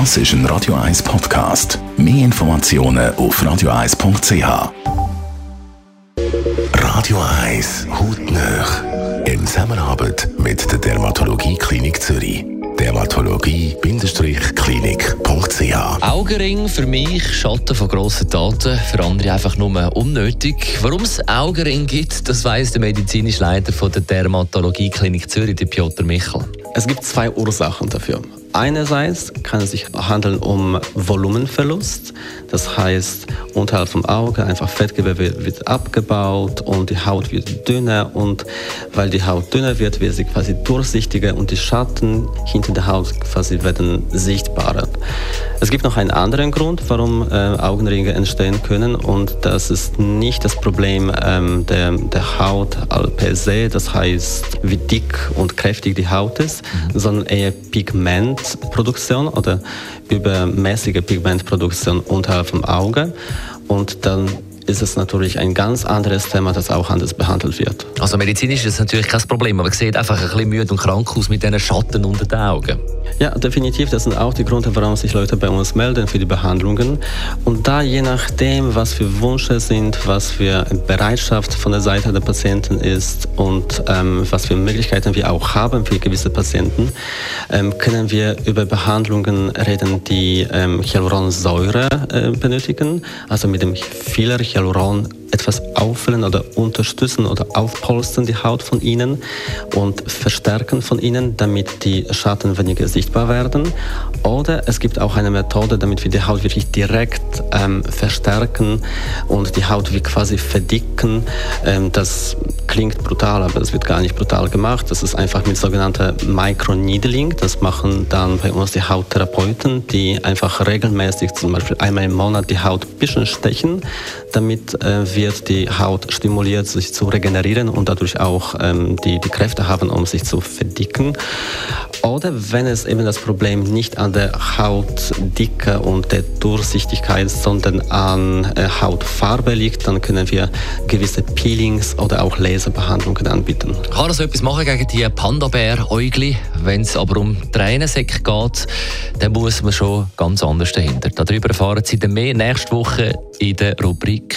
Das ist ein Radio 1 Podcast. Mehr Informationen auf radio1.ch. Radio 1 Hautnöch. In Zusammenarbeit mit der Dermatologie Klinik Zürich. Dermatologie-klinik.ch Augenring für mich Schatten von grossen Taten, für andere einfach nur unnötig. Warum es Augenring gibt, das weiss der medizinische Leiter von der Dermatologie Klinik Zürich, der Piotr Michel. Es gibt zwei Ursachen dafür. Einerseits kann es sich handeln um Volumenverlust. Das heißt, unterhalb vom Auge einfach Fettgewebe wird abgebaut und die Haut wird dünner und weil die Haut dünner wird, wird sie quasi durchsichtiger und die Schatten hinter der Haut quasi werden sichtbarer. Es gibt noch einen anderen Grund, warum äh, Augenringe entstehen können und das ist nicht das Problem ähm, der, der Haut per se, das heißt, wie dick und kräftig die Haut ist, mhm. sondern eher Pigment Pigmentproduktion oder übermäßige Pigmentproduktion unterhalb vom Auge. Und dann ist es natürlich ein ganz anderes Thema, das auch anders behandelt wird. Also medizinisch ist es natürlich kein Problem, aber es sieht einfach ein bisschen müde und krank aus mit diesen Schatten unter den Augen. Ja, definitiv. Das sind auch die Gründe, warum sich Leute bei uns melden für die Behandlungen. Und da je nachdem, was für Wünsche sind, was für Bereitschaft von der Seite der Patienten ist und ähm, was für Möglichkeiten wir auch haben für gewisse Patienten, ähm, können wir über Behandlungen reden, die ähm, Hyaluronsäure äh, benötigen, also mit dem Filler Hyaluron etwas auffüllen oder unterstützen oder aufpolstern die Haut von ihnen und verstärken von ihnen, damit die Schatten weniger sichtbar werden. Oder es gibt auch eine Methode, damit wir die Haut wirklich direkt ähm, verstärken und die Haut wie quasi verdicken. Ähm, das klingt brutal, aber das wird gar nicht brutal gemacht. Das ist einfach mit sogenannter Microneedling. Das machen dann bei uns die Hauttherapeuten, die einfach regelmäßig, zum Beispiel einmal im Monat, die Haut ein bisschen stechen. Damit äh, wird die Haut stimuliert, sich zu regenerieren und dadurch auch ähm, die, die Kräfte haben, um sich zu verdicken. Oder wenn es eben das Problem nicht an der Hautdicke und der Durchsichtigkeit, sondern an äh, Hautfarbe liegt, dann können wir gewisse Peelings oder auch Laserbehandlungen anbieten. Kann er so etwas machen gegen die Panda-Bär-Äugli? Wenn es aber um Tränensäcke geht, dann muss man schon ganz anders dahinter. Darüber erfahren Sie dann mehr nächste Woche in der Rubrik